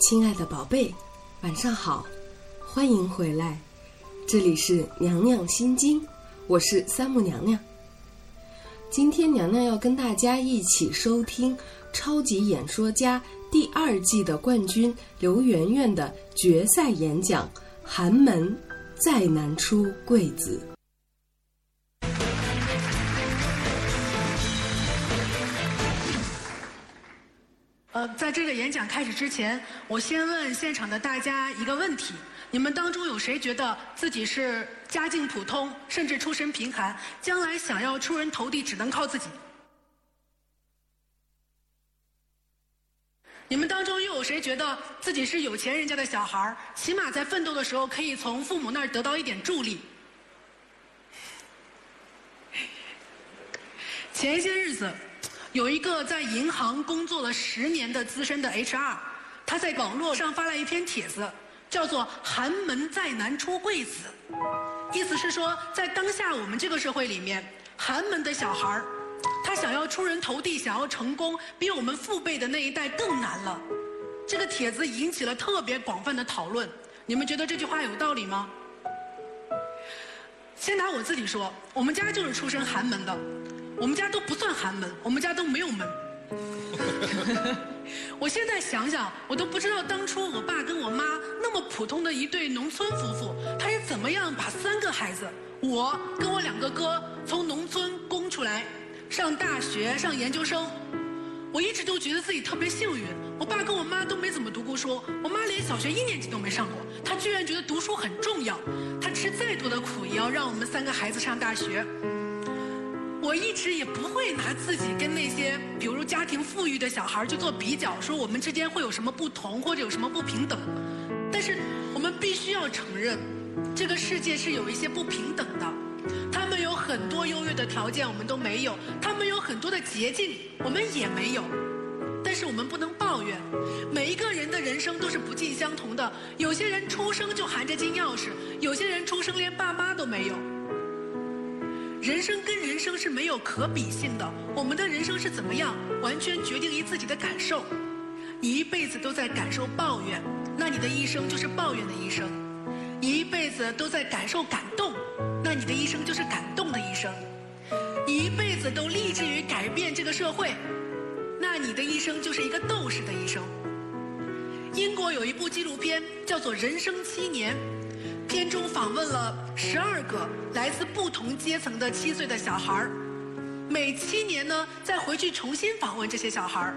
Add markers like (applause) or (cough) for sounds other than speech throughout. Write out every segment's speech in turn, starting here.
亲爱的宝贝，晚上好，欢迎回来，这里是娘娘心经，我是三木娘娘。今天娘娘要跟大家一起收听《超级演说家》第二季的冠军刘媛媛的决赛演讲《寒门再难出贵子》。呃，在这个演讲开始之前，我先问现场的大家一个问题：你们当中有谁觉得自己是家境普通，甚至出身贫寒，将来想要出人头地只能靠自己？你们当中又有谁觉得自己是有钱人家的小孩儿，起码在奋斗的时候可以从父母那儿得到一点助力？前一些日子。有一个在银行工作了十年的资深的 HR，他在网络上发了一篇帖子，叫做“寒门再难出贵子”，意思是说，在当下我们这个社会里面，寒门的小孩儿，他想要出人头地，想要成功，比我们父辈的那一代更难了。这个帖子引起了特别广泛的讨论，你们觉得这句话有道理吗？先拿我自己说，我们家就是出身寒门的。我们家都不算寒门，我们家都没有门。(laughs) 我现在想想，我都不知道当初我爸跟我妈那么普通的一对农村夫妇，他是怎么样把三个孩子，我跟我两个哥从农村供出来，上大学、上研究生。我一直都觉得自己特别幸运，我爸跟我妈都没怎么读过书，我妈连小学一年级都没上过，她居然觉得读书很重要，她吃再多的苦也要让我们三个孩子上大学。我一直也不会拿自己跟那些比如家庭富裕的小孩去做比较，说我们之间会有什么不同或者有什么不平等。但是我们必须要承认，这个世界是有一些不平等的。他们有很多优越的条件，我们都没有；他们有很多的捷径，我们也没有。但是我们不能抱怨，每一个人的人生都是不尽相同的。有些人出生就含着金钥匙，有些人出生连爸妈都没有。人生跟人生是没有可比性的，我们的人生是怎么样，完全决定于自己的感受。你一辈子都在感受抱怨，那你的一生就是抱怨的一生；你一辈子都在感受感动，那你的一生就是感动的一生；你一辈子都立志于改变这个社会，那你的一生就是一个斗士的一生。英国有一部纪录片叫做《人生七年》。片中访问了十二个来自不同阶层的七岁的小孩儿，每七年呢再回去重新访问这些小孩儿。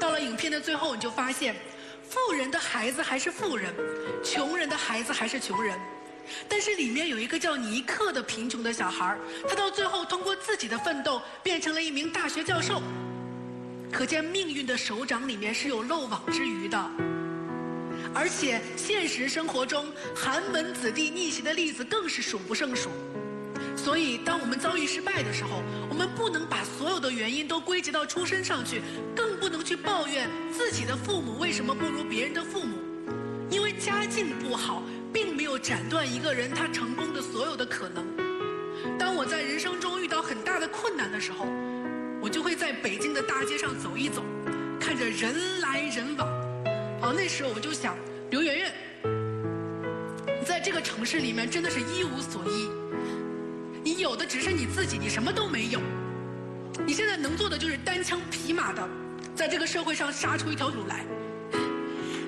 到了影片的最后，你就发现，富人的孩子还是富人，穷人的孩子还是穷人。但是里面有一个叫尼克的贫穷的小孩儿，他到最后通过自己的奋斗变成了一名大学教授。可见命运的手掌里面是有漏网之鱼的。而且现实生活中，寒门子弟逆袭的例子更是数不胜数。所以，当我们遭遇失败的时候，我们不能把所有的原因都归结到出身上去，更不能去抱怨自己的父母为什么不如别人的父母。因为家境不好，并没有斩断一个人他成功的所有的可能。当我在人生中遇到很大的困难的时候，我就会在北京的大街上走一走，看着人来人往。哦，那时候我就想，刘媛媛，你在这个城市里面真的是一无所依，你有的只是你自己，你什么都没有。你现在能做的就是单枪匹马的，在这个社会上杀出一条路来。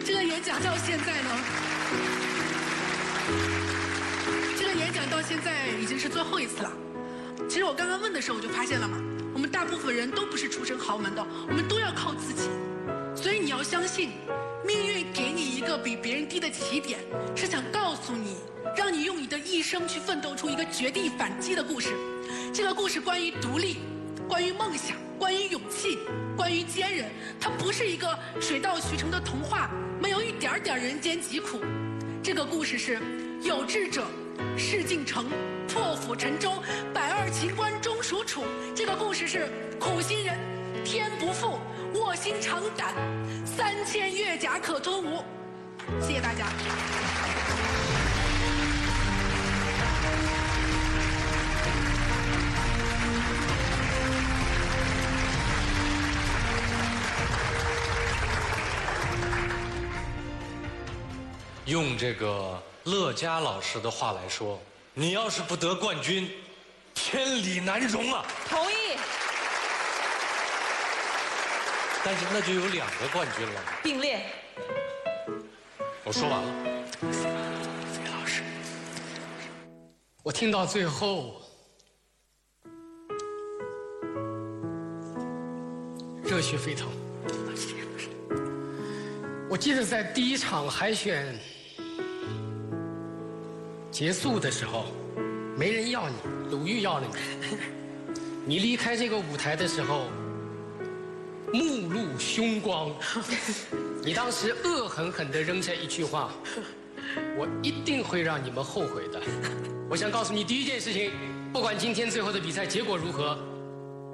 这个演讲到现在呢，这个演讲到现在已经是最后一次了。其实我刚刚问的时候，我就发现了嘛，我们大部分人都不是出身豪门的，我们都要靠自己，相信。命运给你一个比别人低的起点，是想告诉你，让你用你的一生去奋斗出一个绝地反击的故事。这个故事关于独立，关于梦想，关于勇气，关于坚韧。它不是一个水到渠成的童话，没有一点点人间疾苦。这个故事是有志者事竟成，破釜沉舟，百二秦关终属楚。这个故事是苦心人天不负。卧薪尝胆，三千越甲可吞吴。谢谢大家。用这个乐嘉老师的话来说，你要是不得冠军，天理难容啊！同意。但是那就有两个冠军了。并列。我说完了。费老师，我听到最后，热血沸腾。我记得在第一场海选结束的时候，没人要你，鲁豫要了你。你离开这个舞台的时候。凶光，(laughs) 你当时恶狠狠地扔下一句话：“我一定会让你们后悔的。”我想告诉你第一件事情，不管今天最后的比赛结果如何，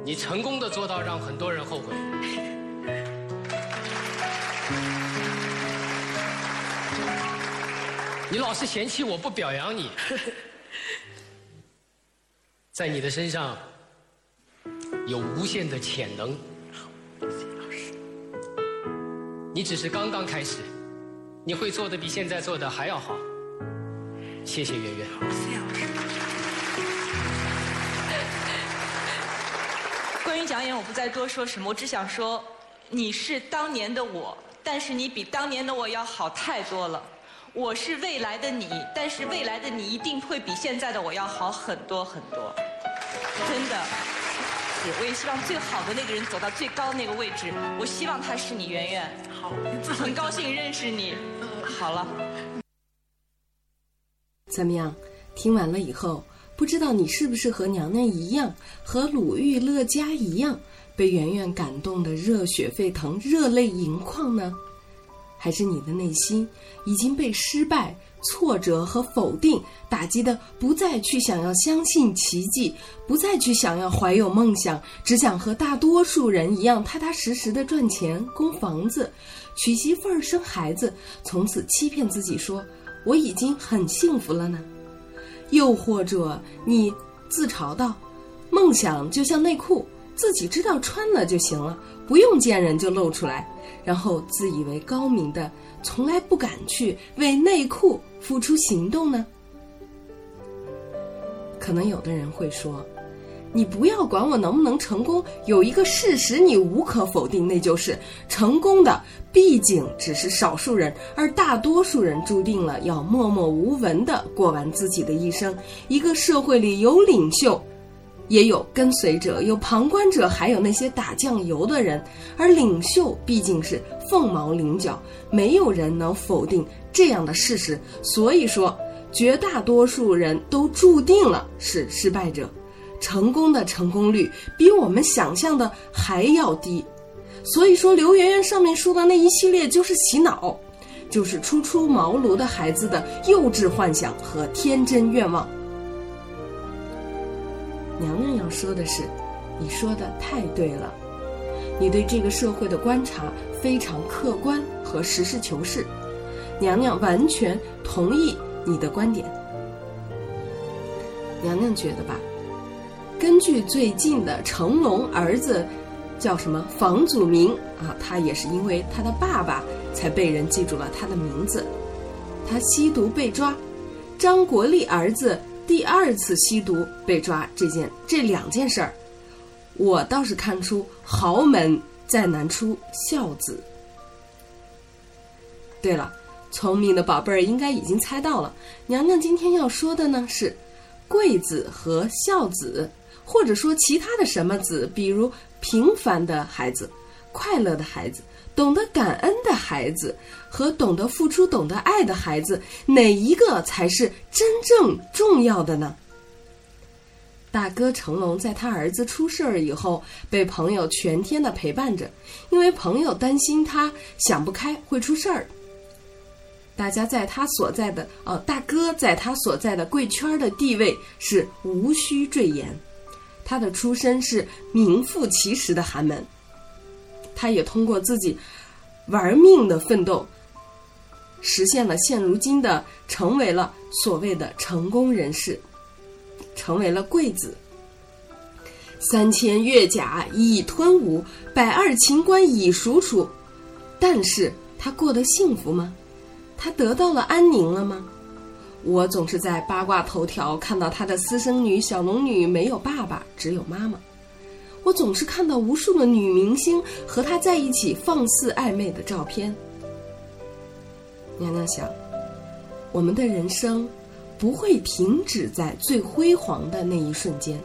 你成功的做到让很多人后悔。(laughs) 你老是嫌弃我不表扬你，在你的身上有无限的潜能。你只是刚刚开始，你会做的比现在做的还要好。谢谢圆圆。关于讲演，我不再多说什么，我只想说，你是当年的我，但是你比当年的我要好太多了。我是未来的你，但是未来的你一定会比现在的我要好很多很多。真的，我也希望最好的那个人走到最高那个位置。我希望他是你，圆圆。好 (laughs) 很高兴认识你。(laughs) 好了，怎么样？听完了以后，不知道你是不是和娘娘一样，和鲁豫、乐嘉一样，被圆圆感动的热血沸腾、热泪盈眶呢？还是你的内心已经被失败？挫折和否定打击的，不再去想要相信奇迹，不再去想要怀有梦想，只想和大多数人一样踏踏实实的赚钱、供房子、娶媳妇儿、生孩子，从此欺骗自己说我已经很幸福了呢？又或者你自嘲道，梦想就像内裤，自己知道穿了就行了，不用见人就露出来，然后自以为高明的。从来不敢去为内裤付出行动呢？可能有的人会说：“你不要管我能不能成功，有一个事实你无可否定，那就是成功的毕竟只是少数人，而大多数人注定了要默默无闻的过完自己的一生。一个社会里有领袖。”也有跟随者，有旁观者，还有那些打酱油的人。而领袖毕竟是凤毛麟角，没有人能否定这样的事实。所以说，绝大多数人都注定了是失败者，成功的成功率比我们想象的还要低。所以说，刘媛媛上面说的那一系列就是洗脑，就是初出茅庐的孩子的幼稚幻想和天真愿望。娘娘要说的是，你说的太对了，你对这个社会的观察非常客观和实事求是，娘娘完全同意你的观点。娘娘觉得吧，根据最近的成龙儿子叫什么房祖名啊，他也是因为他的爸爸才被人记住了他的名字，他吸毒被抓，张国立儿子。第二次吸毒被抓这件这两件事儿，我倒是看出豪门再难出孝子。对了，聪明的宝贝儿应该已经猜到了，娘娘今天要说的呢是贵子和孝子，或者说其他的什么子，比如平凡的孩子、快乐的孩子。懂得感恩的孩子和懂得付出、懂得爱的孩子，哪一个才是真正重要的呢？大哥成龙在他儿子出事儿以后，被朋友全天的陪伴着，因为朋友担心他想不开会出事儿。大家在他所在的呃，大哥在他所在的贵圈的地位是无需赘言，他的出身是名副其实的寒门。他也通过自己玩命的奋斗，实现了现如今的成为了所谓的成功人士，成为了贵子。三千越甲已吞吴，百二秦关已属楚，但是他过得幸福吗？他得到了安宁了吗？我总是在八卦头条看到他的私生女小龙女没有爸爸，只有妈妈。我总是看到无数的女明星和他在一起放肆暧昧的照片。娘娘想，我们的人生不会停止在最辉煌的那一瞬间，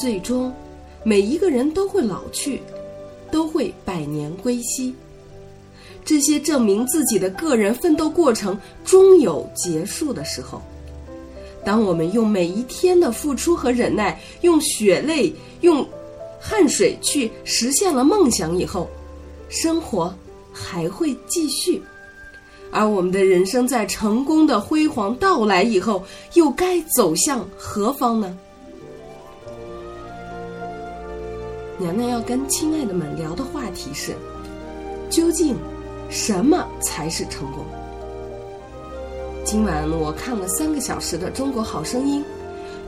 最终每一个人都会老去，都会百年归西。这些证明自己的个人奋斗过程终有结束的时候。当我们用每一天的付出和忍耐，用血泪、用汗水去实现了梦想以后，生活还会继续。而我们的人生在成功的辉煌到来以后，又该走向何方呢？娘娘要跟亲爱的们聊的话题是：究竟？什么才是成功？今晚我看了三个小时的《中国好声音》，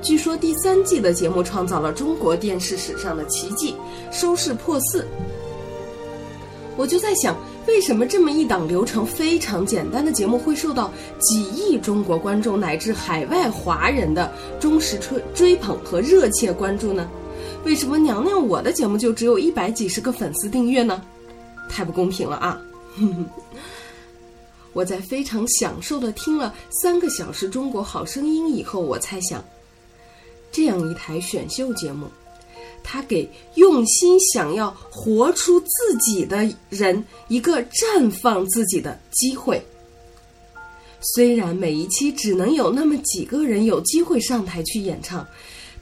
据说第三季的节目创造了中国电视史上的奇迹，收视破四。我就在想，为什么这么一档流程非常简单的节目会受到几亿中国观众乃至海外华人的忠实追追捧和热切关注呢？为什么娘娘我的节目就只有一百几十个粉丝订阅呢？太不公平了啊！(laughs) 我在非常享受的听了三个小时《中国好声音》以后，我猜想，这样一台选秀节目，它给用心想要活出自己的人一个绽放自己的机会。虽然每一期只能有那么几个人有机会上台去演唱。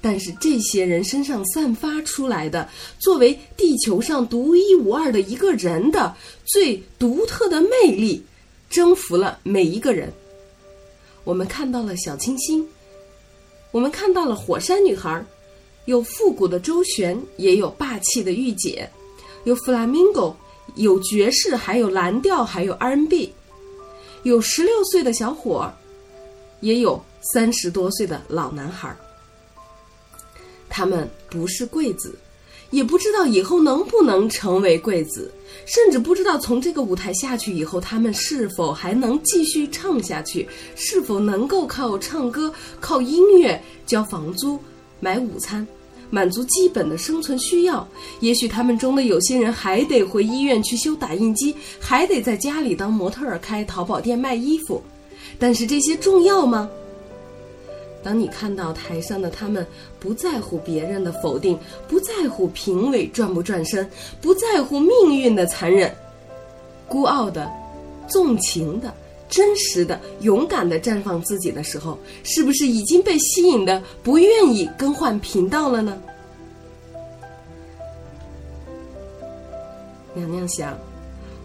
但是这些人身上散发出来的，作为地球上独一无二的一个人的最独特的魅力，征服了每一个人。我们看到了小清新，我们看到了火山女孩，有复古的周旋，也有霸气的御姐，有 flamingo，有爵士，还有蓝调，还有 R&B，有十六岁的小伙，也有三十多岁的老男孩。他们不是贵子，也不知道以后能不能成为贵子，甚至不知道从这个舞台下去以后，他们是否还能继续唱下去，是否能够靠唱歌、靠音乐交房租、买午餐，满足基本的生存需要。也许他们中的有些人还得回医院去修打印机，还得在家里当模特儿、开淘宝店卖衣服。但是这些重要吗？当你看到台上的他们不在乎别人的否定，不在乎评委转不转身，不在乎命运的残忍，孤傲的、纵情的、真实的、勇敢的绽放自己的时候，是不是已经被吸引的不愿意更换频道了呢？娘娘想，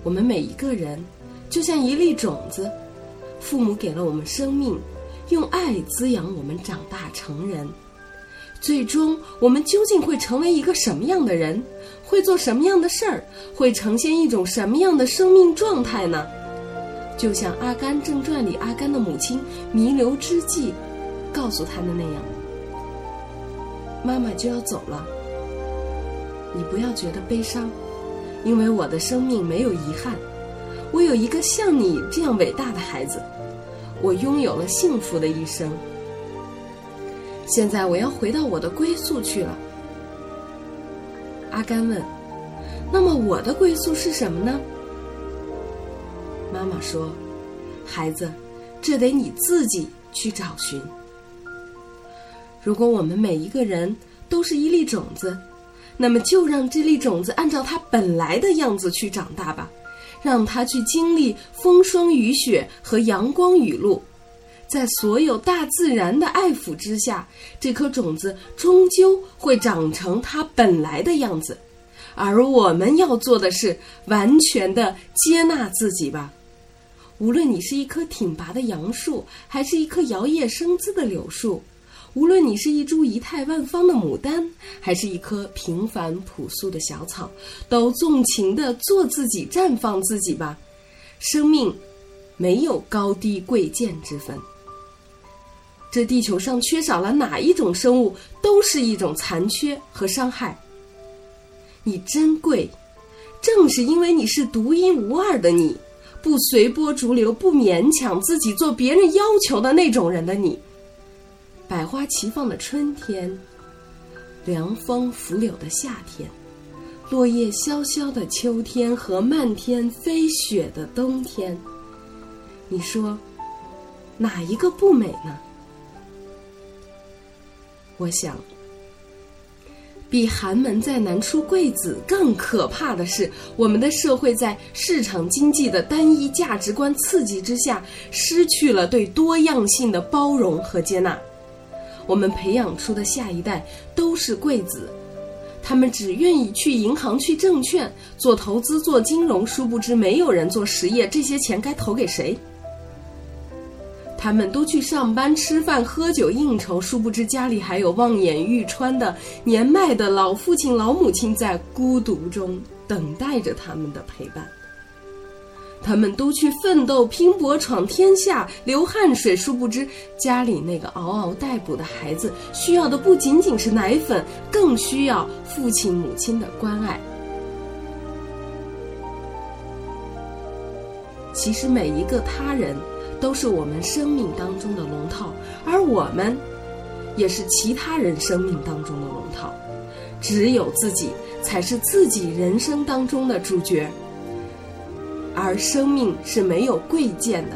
我们每一个人就像一粒种子，父母给了我们生命。用爱滋养我们长大成人，最终我们究竟会成为一个什么样的人？会做什么样的事儿？会呈现一种什么样的生命状态呢？就像《阿甘正传》里阿甘的母亲弥留之际告诉他的那样：“妈妈就要走了，你不要觉得悲伤，因为我的生命没有遗憾，我有一个像你这样伟大的孩子。”我拥有了幸福的一生，现在我要回到我的归宿去了。阿甘问：“那么我的归宿是什么呢？”妈妈说：“孩子，这得你自己去找寻。如果我们每一个人都是一粒种子，那么就让这粒种子按照它本来的样子去长大吧。”让他去经历风霜雨雪和阳光雨露，在所有大自然的爱抚之下，这颗种子终究会长成它本来的样子。而我们要做的是完全的接纳自己吧。无论你是一棵挺拔的杨树，还是一棵摇曳生姿的柳树。无论你是一株仪态万方的牡丹，还是一棵平凡朴素的小草，都纵情的做自己，绽放自己吧。生命没有高低贵贱之分。这地球上缺少了哪一种生物，都是一种残缺和伤害。你珍贵，正是因为你是独一无二的你，不随波逐流，不勉强自己做别人要求的那种人的你。百花齐放的春天，凉风拂柳的夏天，落叶萧萧的秋天和漫天飞雪的冬天，你说哪一个不美呢？我想。比寒门再难出贵子更可怕的是，我们的社会在市场经济的单一价值观刺激之下，失去了对多样性的包容和接纳。我们培养出的下一代都是贵子，他们只愿意去银行、去证券做投资、做金融，殊不知没有人做实业，这些钱该投给谁？他们都去上班、吃饭、喝酒、应酬，殊不知家里还有望眼欲穿的年迈的老父亲、老母亲在孤独中等待着他们的陪伴。他们都去奋斗、拼搏、闯天下、流汗水，殊不知家里那个嗷嗷待哺的孩子需要的不仅仅是奶粉，更需要父亲、母亲的关爱。其实每一个他人。都是我们生命当中的龙套，而我们也是其他人生命当中的龙套。只有自己才是自己人生当中的主角，而生命是没有贵贱的。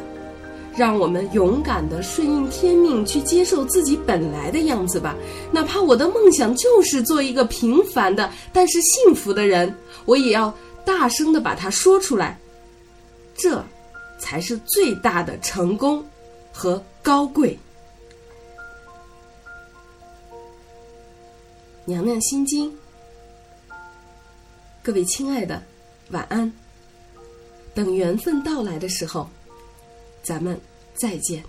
让我们勇敢的顺应天命，去接受自己本来的样子吧。哪怕我的梦想就是做一个平凡的但是幸福的人，我也要大声的把它说出来。这。才是最大的成功和高贵。娘娘心经，各位亲爱的，晚安。等缘分到来的时候，咱们再见。